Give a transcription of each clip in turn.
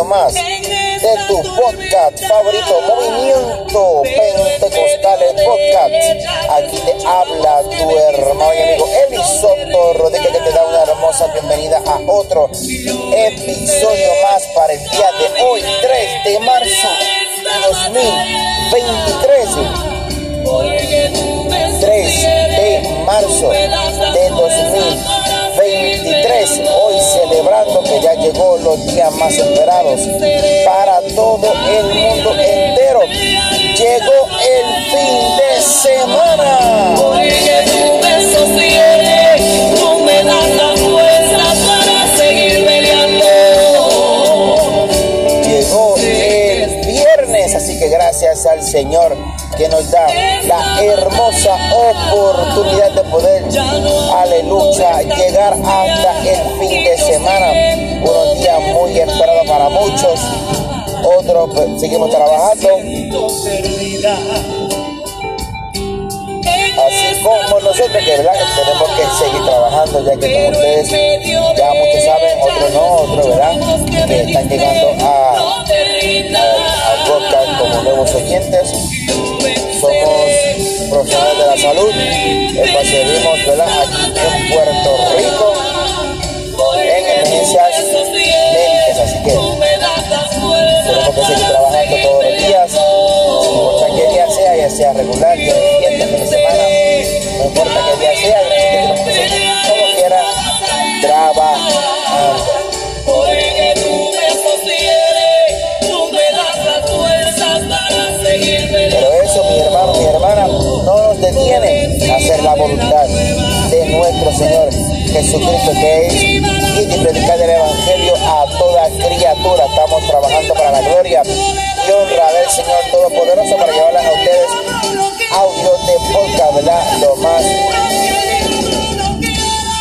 más de tu podcast favorito, Movimiento Pentecostales Podcast. Aquí te habla tu hermano y amigo Eli Soto Rodríguez que te da una hermosa bienvenida a otro episodio más para el día de hoy, 3 de marzo de 2023. 3 de marzo de 2023, hoy celebrando que ya llegó los días más esperados para todo el mundo entero. Llegó el fin de semana. Porque tú me sostienes, tú me das la fuerza para seguir peleando. Llegó el viernes, así que gracias al Señor que nos da la hermosa oportunidad de poder, aleluya, llegar hasta el fin de semana. Unos días muy esperados para muchos, otros pues, seguimos trabajando. Así como nosotros que ¿verdad? tenemos que seguir trabajando, ya que como ustedes ya muchos saben, otros no, otros ¿verdad? que están llegando a, a, podcast como nuevos oyentes. Profesionales de la salud, el cual servimos aquí en Puerto Rico en emergencias médicas, así que tenemos que seguir Jesucristo, que es y predicar el Evangelio a toda criatura. Estamos trabajando para la gloria y honra del Señor Todopoderoso para llevarlas a ustedes audios de podcast, ¿verdad? Lo más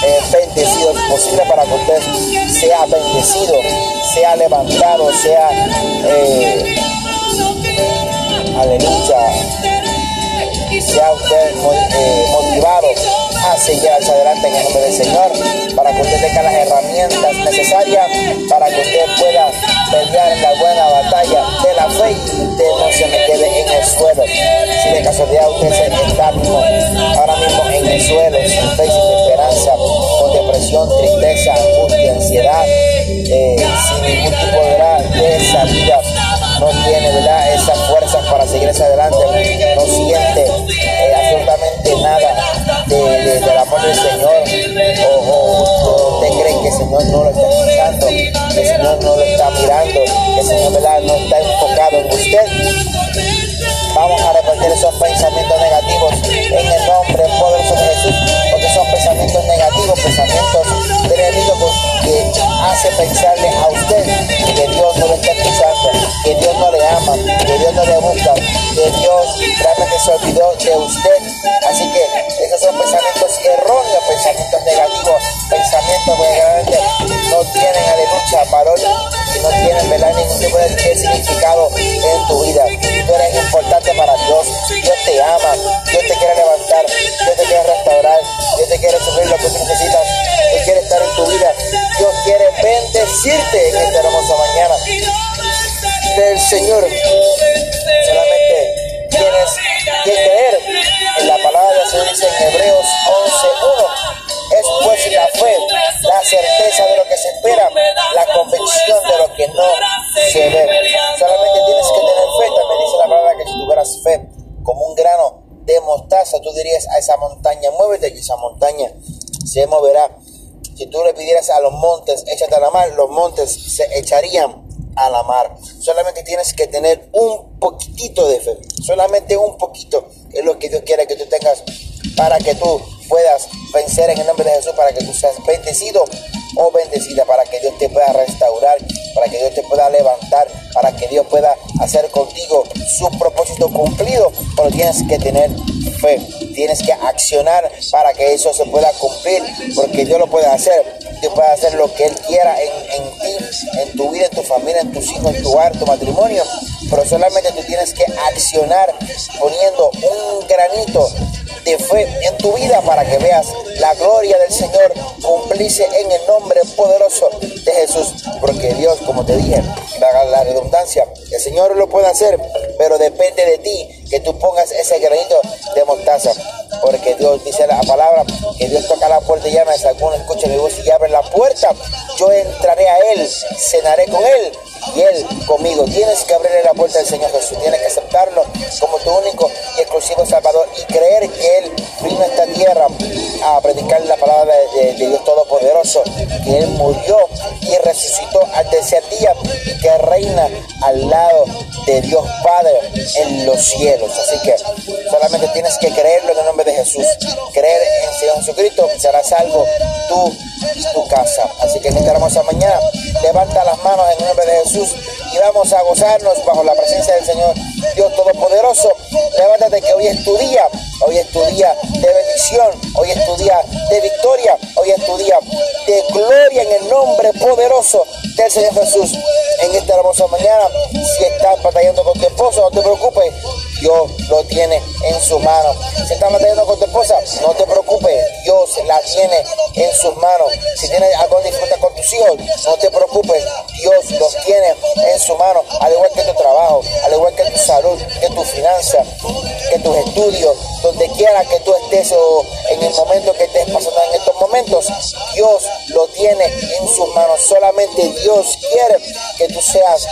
eh, bendecidos posible para que usted sea bendecido, sea levantado, sea, eh, aleluya, sea usted eh, motivado a seguir hacia adelante en el nombre del Señor, para que usted tenga las herramientas necesarias para que usted pueda pelear la buena batalla de la fe y no se me quede en el suelo. Si de casualidad usted se está mismo pensarle a usted que Dios no lo está escuchando, que Dios no le ama, que Dios no le busca, que Dios realmente se olvidó de usted. Así que esos son pensamientos erróneos, pensamientos mar, los montes se echarían a la mar. Solamente tienes que tener un poquitito de fe. Solamente un poquito es lo que Dios quiere que tú tengas para que tú puedas vencer en el nombre de Jesús, para que tú seas bendecido o bendecida, para que Dios te pueda restaurar, para que Dios te pueda levantar, para que Dios pueda hacer contigo su propósito cumplido. Pero tienes que tener fe, tienes que accionar para que eso se pueda cumplir, porque Dios lo puede hacer. Dios puede hacer lo que Él quiera en, en ti, en tu vida, en tu familia, en tus hijos, en tu hogar, tu matrimonio. Pero solamente tú tienes que accionar poniendo un granito de fe en tu vida para que veas la gloria del Señor cumplirse en el nombre poderoso de Jesús. Porque Dios, como te dije, haga la redundancia, el Señor lo puede hacer, pero depende de ti que tú pongas ese granito de mostaza. Porque Dios dice la palabra que Dios toca la puerta y llama. Si alguno escucha mi voz y abre la puerta, yo entraré a Él, cenaré con Él y Él conmigo. Tienes que abrirle la puerta al Señor Jesús, tienes que aceptarlo como tu único y exclusivo Salvador y creer que Él vino a esta tierra a predicar la palabra de, Dios Todopoderoso, que Él murió y resucitó al tercer día y que reina al lado de Dios Padre en los cielos. Así que solamente tienes que creerlo en el nombre de Jesús, creer en Señor Jesucristo, serás salvo tú tu casa. Así que en esta hermosa mañana, levanta las manos en el nombre de Jesús y vamos a gozarnos bajo la presencia del Señor Dios Todopoderoso. Levántate que hoy es tu día, hoy es tu día de bendición, hoy es tu día de victoria, hoy es tu día de gloria en el nombre poderoso del Señor Jesús. En esta hermosa mañana, si estás batallando con tu esposo, no te preocupes, Dios lo tiene en su mano. Si estás batallando con tu esposa, no te preocupes, Dios la tiene en sus manos. Si tienes algo disfrutar con tus hijos, no te preocupes, Dios los tiene en su mano, al igual que tu trabajo, al igual que tu salud, que tu finanza, que tus estudios, donde quiera que tú estés o en el momento que estés pasando en estos momentos, Dios lo tiene en sus manos. Solamente Dios quiere que tú seas,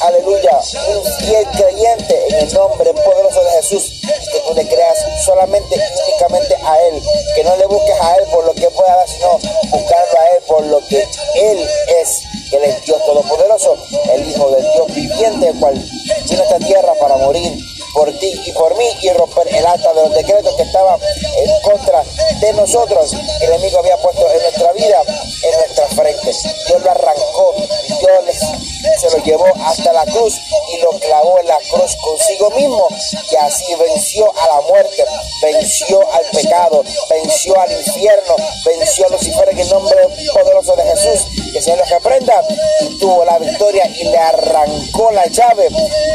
aleluya, un fiel creyente en el nombre poderoso de Jesús que tú le creas solamente y únicamente a Él, que no le busques a Él por lo que pueda dar, sino buscarlo a Él por lo que Él es, que Él es Dios Todopoderoso, el Hijo del Dios viviente, el cual vino a esta tierra para morir por ti y por mí y romper el acta de los decretos que estaban en contra de nosotros. El enemigo había puesto en nuestra vida, en nuestra frente. Dios lo arrancó, Se lo llevó hasta la cruz y lo clavó en la cruz consigo mismo y así venció a la muerte, venció al pecado, venció al infierno, venció a Lucifer en el nombre poderoso de Jesús. Que se lo reprenda y tuvo la victoria y le arrancó la llave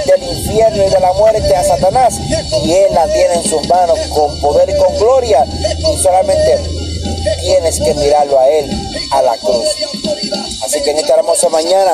del infierno y de la muerte a Satanás y él la tiene en sus manos con poder y con gloria y solamente tienes que mirarlo a él a la cruz. Así que en esta hermosa mañana,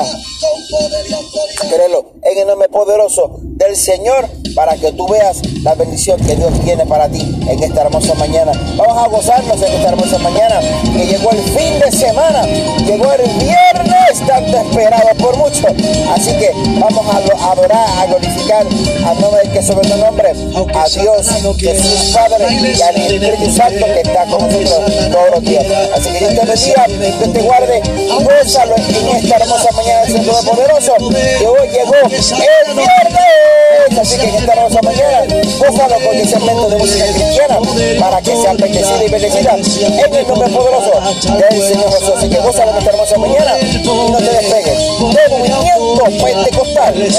créelo, en el nombre poderoso del Señor, para que tú veas la bendición que Dios tiene para ti en esta hermosa mañana. Vamos a gozarnos en esta hermosa mañana, que llegó el fin de semana, llegó el viernes tanto esperado por muchos. Así que vamos a adorar, a glorificar al nombre del que sobre tu nombre, a Dios, Jesús Padre y al Espíritu Santo que está con nosotros todos los días. Así que Dios te bendiga, Dios te guarde y en esta hermosa mañana del Señor Poderoso, que hoy llegó el viernes. Así que en esta hermosa mañana, gózalo con ese segmento de música cristiana para que sea bendecida y bendecida en el nombre poderoso del Señor Jesús. Así que gózalo en esta hermosa mañana. Y no te despegues. De movimiento pentecostal. El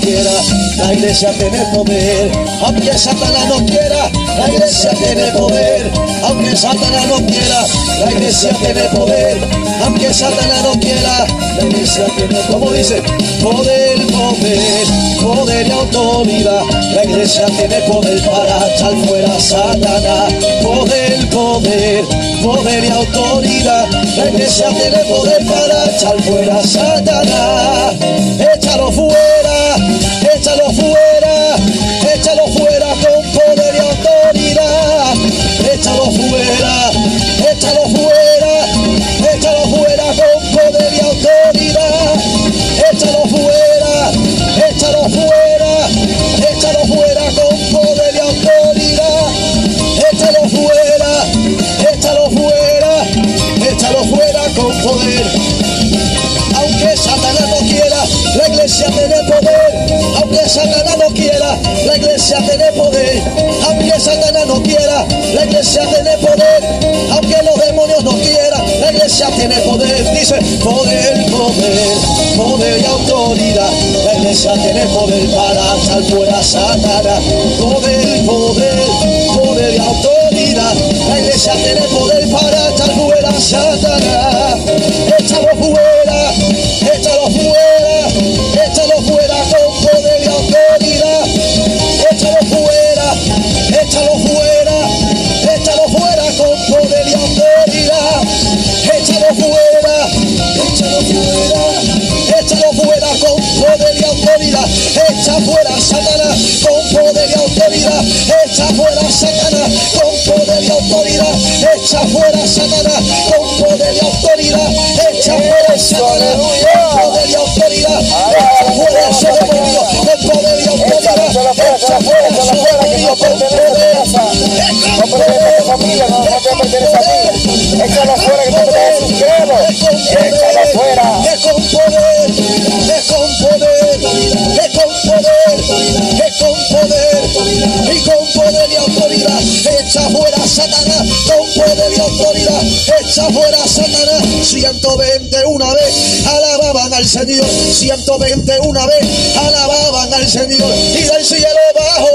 quiera, la iglesia tiene poder, aunque Satanás no quiera, la iglesia tiene poder, aunque Satanás no quiera, la iglesia tiene poder, aunque Satanás no quiera, la iglesia tiene, como dice, poder, poder, poder y autoridad, la iglesia tiene poder para echar fuera Satanás, poder, poder, poder y autoridad, la iglesia tiene poder para echar fuera Satanás, échalo fuera, échalo fuera, échalo fuera, échalo fuera con poder y autoridad, échalo fuera, échalo fuera, échalo fuera con poder y autoridad, échalo fuera, échalo fuera, échalo fuera con poder. Aunque Satanás no quiera, la iglesia tiene poder, aunque Satanás poder, poder, poder, y autoridad, la iglesia tiene poder para echar fuera Satanás, poder, poder, poder y autoridad, la iglesia tiene poder para echar fuera Satanás, échalo fuera, Echa fuera Satanás con poder y autoridad. Echa fuera Satanás con poder y autoridad. Echa fuera ese demonio con poder y autoridad. Echa fuera ese demonio con poder. No pertenece a tu familia, no, no te pertenece a ti. Échalo fuera que no pertenece a sus credos. Échalo fuera. Es con poder, es con poder, es con poder, es con poder, y con poder y autoridad, echa fuera Satanás, echa fuera Satanás, 120 una vez, alababan al Señor, 120 una vez, alababan al Señor, y del cielo bajo,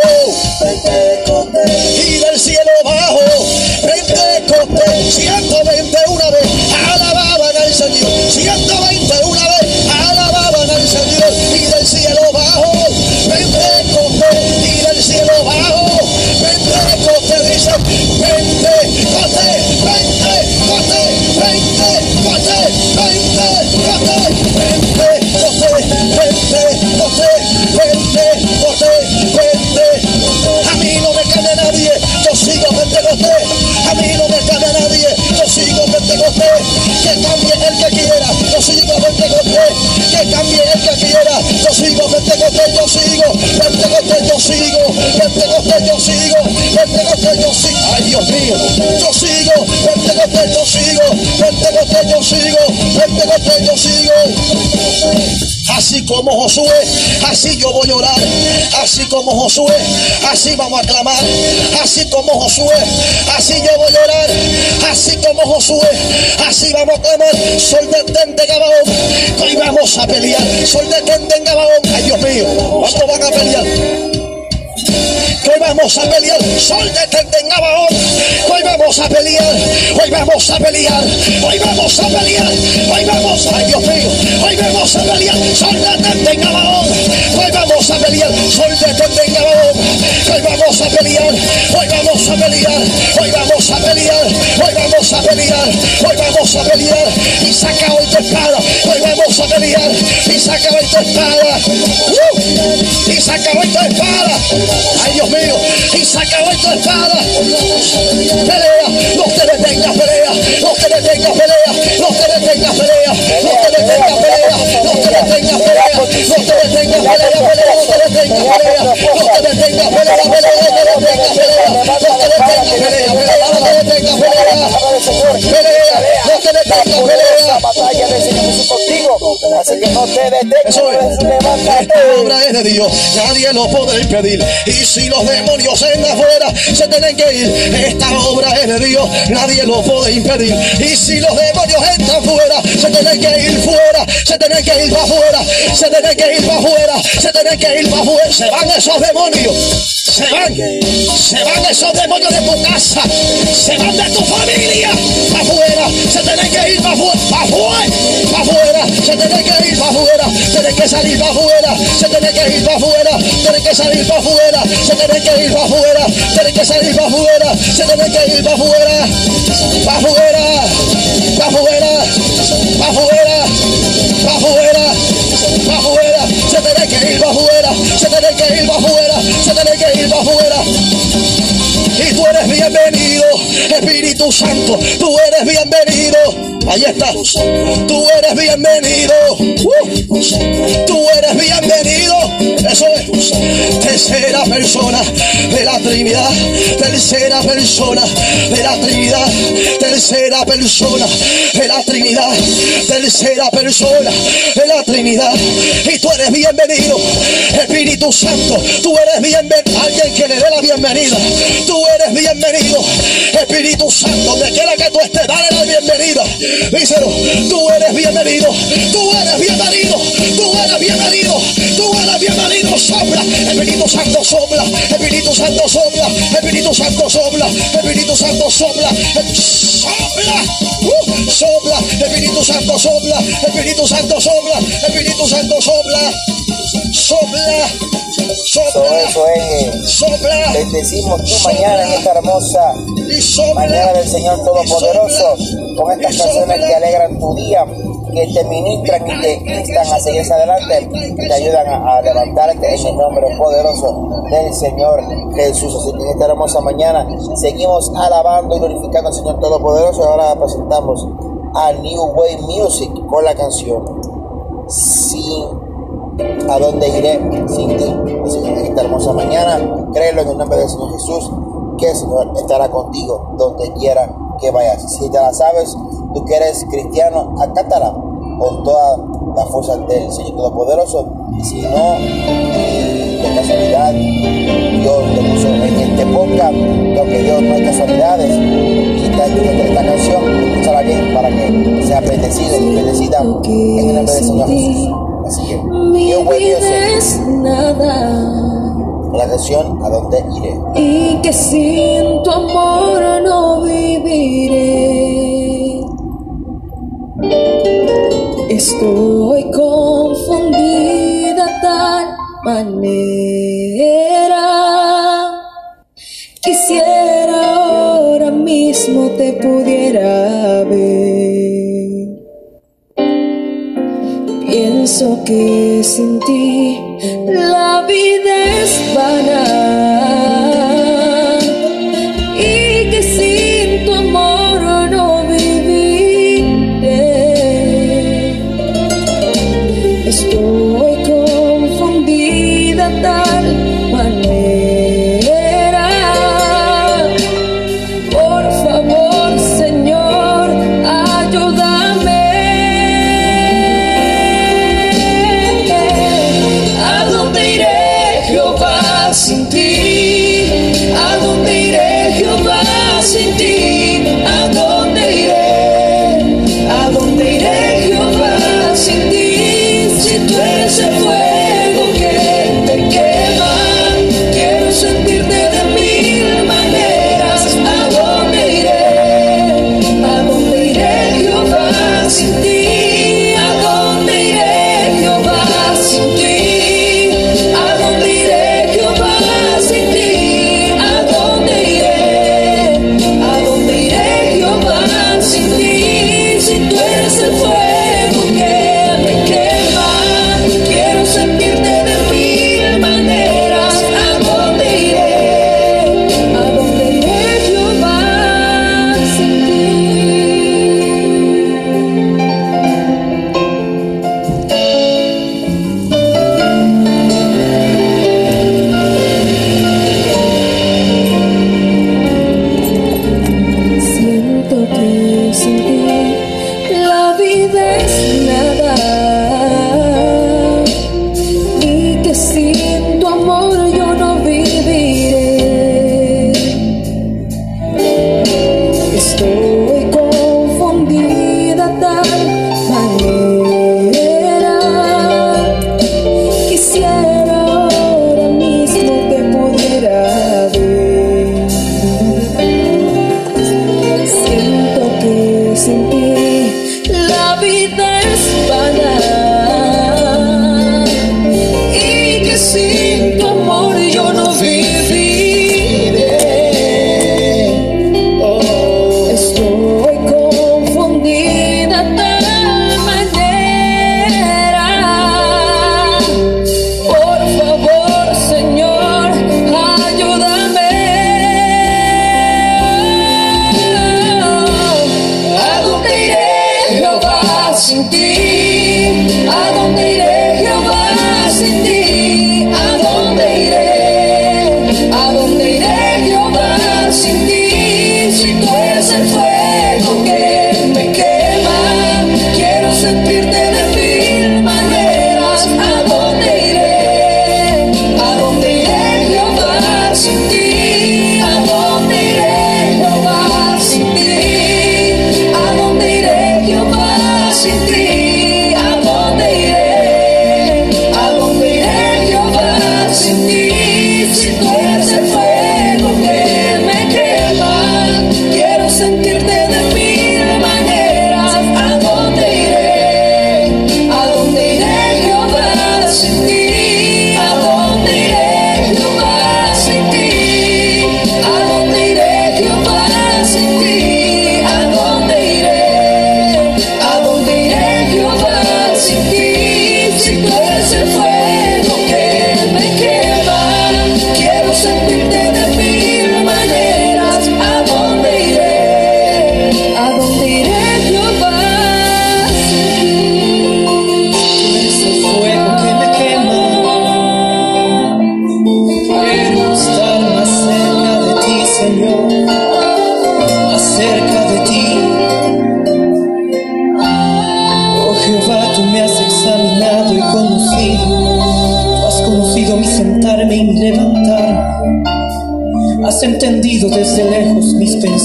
como Josué, así yo voy a orar. Así como Josué, así vamos a clamar. Así como Josué, así yo voy a orar. Así como Josué, así vamos a clamar. Sol detente Gabaón, hoy vamos a pelear. Sol detente Gabaón, ay Dios mío, ¿cuánto van a pelear? hoy vamos a pelear. Sol detente en Gabaón, hoy vamos a pelear, hoy vamos a pelear, hoy vamos a pelear, hoy vamos, ay Dios mío, hoy vamos a pelear. Sol detente en Gabaón, hoy vamos a pelear, sol detente en hoy vamos a pelear, hoy vamos a pelear, hoy vamos a pelear, hoy vamos a pelear, hoy vamos a pelear, y saca hoy tu espada, hoy vamos a pelear, y saca hoy tu espada, ¡Uh! Y saca hoy tu espada, ay Dios mío, y hoy tu espada, pelea, no te detengas, pelea, no te detengas, pelea, no te detengas, pelea, no te detengas, pelea, no te detengas, pelea, no te detengas, pelea, pelea, no te detengas, pelea, no te detengas, pelea, pelea, no te detengas, pelea, no te detengas, pelea, pelea, no te detengas, pelea, pelea, no te detengas, pelea. La batalla Señor contigo. Así que no te detengas. Esta obra es de Dios, nadie lo puede impedir. Y si los demonios en afuera se tienen que ir, esta obra es de Dios, nadie lo puede impedir. Y si los demonios entran fuera, se tienen que ir fuera, se tienen que ir para afuera, se tienen que ir para afuera, se tienen que ir para afuera. Se van esos demonios, se van, se van esos demonios de tu casa, se van de tu familia. Para afuera, se tienen que ir afuera, para afuera, para afuera, se tienen que ir para afuera, tienen que salir para afuera, se tienen que ir para afuera, tienen que salir para afuera, se tienen que ir para afuera, tienen que salir para afuera, se tienen que ir para afuera, para afuera, para afuera, afuera, afuera, afuera, se tienen que ir para afuera, se tienen que ir para afuera, se tienen que ir para afuera. Y tú eres bienvenido, Espíritu Santo, tú eres bienvenido. Ahí está. Tú eres bienvenido. Uh. Tú eres bienvenido. Tercera persona de la Trinidad. Tercera persona de la Trinidad. Tercera persona de la Trinidad. Tercera persona de la Trinidad. Y tú eres bienvenido. Espíritu Santo, tú eres bienvenido. Alguien que le dé la bienvenida. Tú eres bienvenido. Espíritu Santo, donde quiera que tú estés, dale la bienvenida. Díselo, tú eres bienvenido. Tú eres bienvenido. Tú eres bienvenido. Tú eres bienvenido. Sopla. Espíritu Santo sopla. Espíritu Santo sopla. Espíritu Santo sopla. Espíritu Santo sopla. Sopla. Uh, sopla. Espíritu Santo sopla. Espíritu Santo sopla. Espíritu Santo sopla. Sopla, Todo eso es, sopla. Bendecimos tu mañana en esta hermosa mañana del Señor Todopoderoso, con estas canciones que alegran tu día, que te ministran y te instan a seguir hacia adelante, te ayudan a, a levantarte en el nombre poderoso del Señor Jesús. Así que en esta hermosa mañana seguimos alabando y glorificando al Señor Todopoderoso. Y ahora presentamos a New Way Music con la canción Sin a dónde iré sin ti. Así que en esta hermosa mañana, créelo en el nombre del Señor Jesús, que el Señor estará contigo donde quiera que vayas. Si te la sabes, tú que eres cristiano, acátala con toda la fuerza del Señor Todopoderoso. Y si no, y de casualidad, Dios te puso en este podcast, lo que Dios no hay casualidades. Y está escuchando esta canción, escúchala bien para que sea bendecido y bendecida en el nombre del Señor Jesús. Así que, Mi New Way vida Music. es nada la canción a dónde iré. y que sin tu amor no viviré. Estoy confundida tal manera. Quisiera ahora mismo te pudiera ver. Que sin ti la vida es vana Si tú eres el fuego me quema, quiero sentir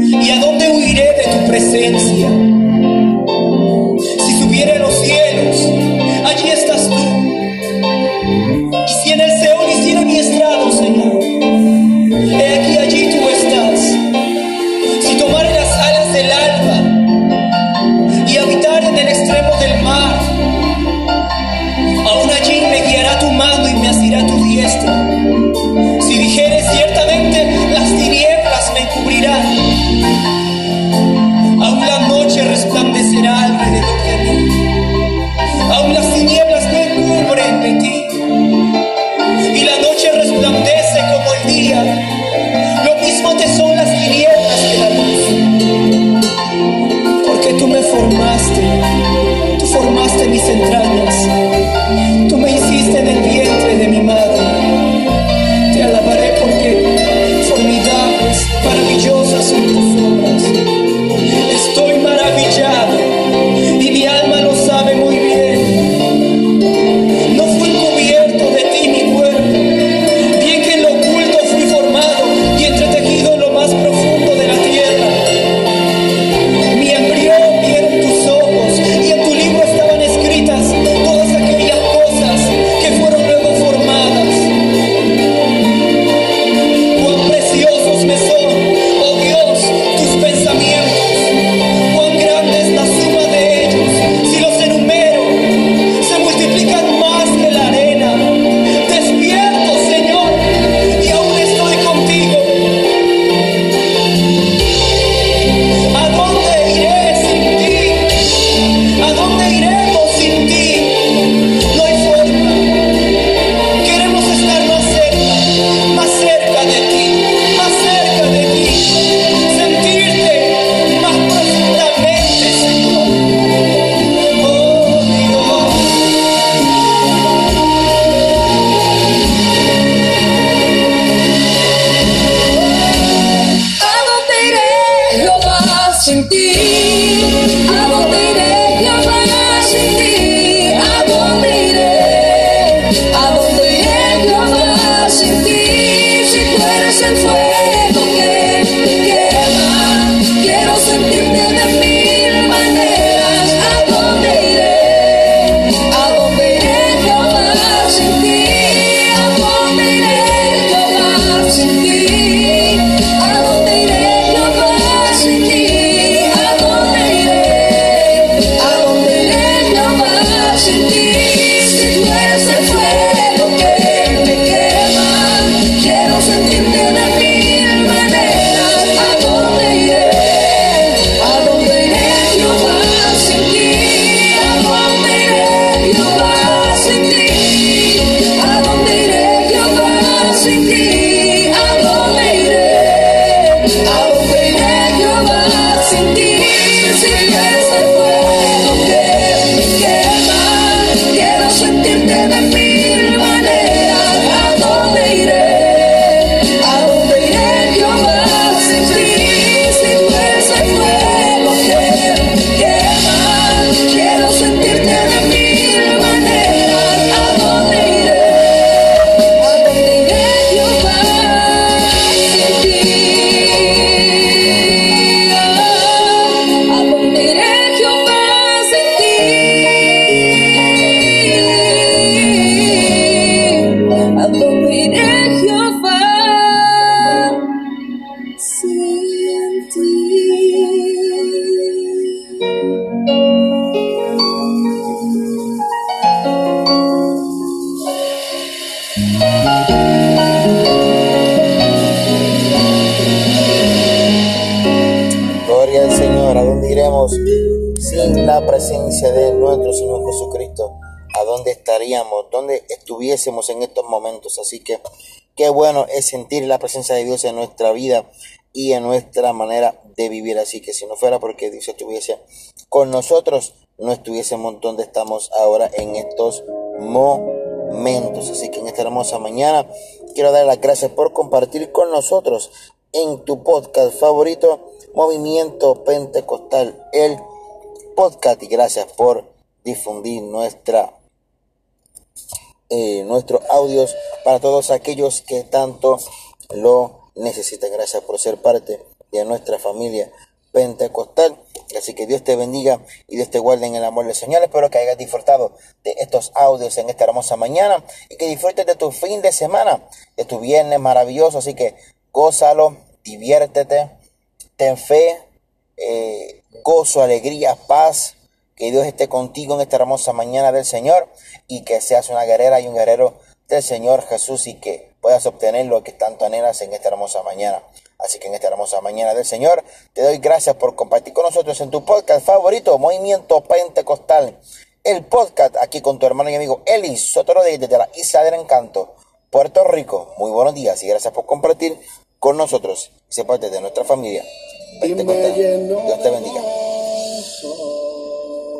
¿Y a dónde huiré de tu presencia? Sin la presencia de nuestro Señor Jesucristo, ¿a dónde estaríamos? ¿Dónde estuviésemos en estos momentos? Así que qué bueno es sentir la presencia de Dios en nuestra vida y en nuestra manera de vivir. Así que si no fuera porque Dios estuviese con nosotros, no estuviésemos donde estamos ahora en estos momentos. Así que en esta hermosa mañana quiero dar las gracias por compartir con nosotros en tu podcast favorito Movimiento Pentecostal, el podcast. Y gracias por difundir nuestra, eh, nuestros audios para todos aquellos que tanto lo necesitan. Gracias por ser parte de nuestra familia pentecostal. Así que Dios te bendiga y Dios te guarde en el amor del Señor. Espero que hayas disfrutado de estos audios en esta hermosa mañana y que disfrutes de tu fin de semana, de tu viernes maravilloso. Así que gózalo, diviértete, ten fe, eh, gozo, alegría, paz. Que Dios esté contigo en esta hermosa mañana del Señor y que seas una guerrera y un guerrero del Señor Jesús y que puedas obtener lo que tanto anhelas en esta hermosa mañana. Así que en esta hermosa mañana del Señor, te doy gracias por compartir con nosotros en tu podcast favorito, Movimiento Pentecostal. El podcast aquí con tu hermano y amigo Eli Sotoro desde la Isla del Encanto, Puerto Rico. Muy buenos días y gracias por compartir con nosotros ser parte de nuestra familia. Dios te bendiga.